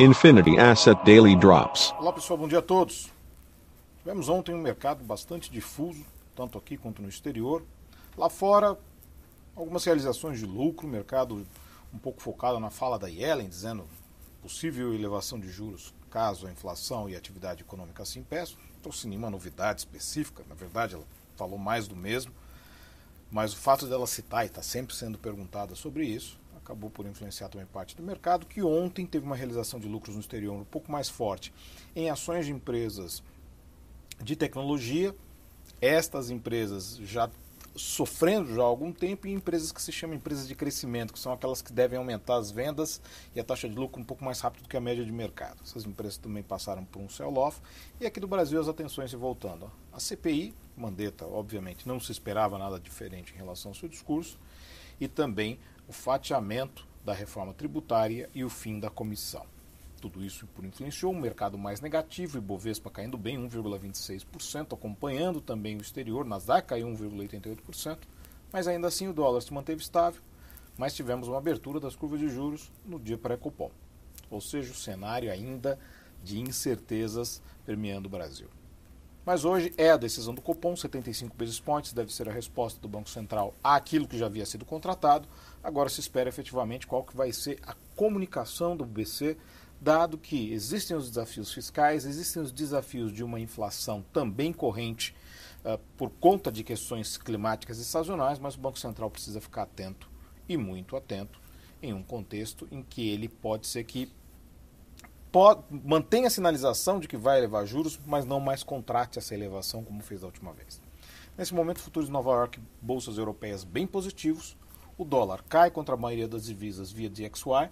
Infinity Asset Daily Drops. Olá pessoal, bom dia a todos. Tivemos ontem um mercado bastante difuso, tanto aqui quanto no exterior. Lá fora, algumas realizações de lucro, mercado um pouco focado na fala da Yellen, dizendo possível elevação de juros caso a inflação e a atividade econômica assim peçam. Trouxe nenhuma novidade específica, na verdade ela falou mais do mesmo, mas o fato dela citar e está sempre sendo perguntada sobre isso acabou por influenciar também parte do mercado, que ontem teve uma realização de lucros no exterior um pouco mais forte em ações de empresas de tecnologia. Estas empresas já sofrendo já há algum tempo e empresas que se chamam empresas de crescimento, que são aquelas que devem aumentar as vendas e a taxa de lucro um pouco mais rápido do que a média de mercado. Essas empresas também passaram por um sell-off e aqui do Brasil as atenções se voltando. A CPI, Mandetta, obviamente, não se esperava nada diferente em relação ao seu discurso e também o fatiamento da reforma tributária e o fim da comissão. Tudo isso influenciou o mercado mais negativo, Ibovespa caindo bem 1,26%, acompanhando também o exterior, Nasdaq caiu 1,88%, mas ainda assim o dólar se manteve estável, mas tivemos uma abertura das curvas de juros no dia pré-cupom. Ou seja, o cenário ainda de incertezas permeando o Brasil. Mas hoje é a decisão do Copom, 75 basis points, deve ser a resposta do Banco Central àquilo que já havia sido contratado. Agora se espera efetivamente qual que vai ser a comunicação do BC, dado que existem os desafios fiscais, existem os desafios de uma inflação também corrente uh, por conta de questões climáticas e sazonais, mas o Banco Central precisa ficar atento e muito atento em um contexto em que ele pode ser que pode, mantenha a sinalização de que vai elevar juros, mas não mais contrate essa elevação como fez da última vez. Nesse momento, futuros de Nova York, bolsas europeias bem positivos. O dólar cai contra a maioria das divisas via DXY.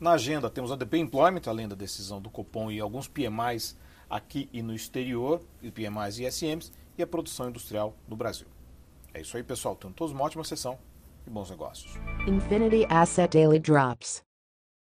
Na agenda temos a DP Employment, além da decisão do Copom e alguns PMIs aqui e no exterior, e PMIs e ISMs, e a produção industrial do Brasil. É isso aí, pessoal. Tenham todos uma ótima sessão e bons negócios. Infinity Asset Daily Drops.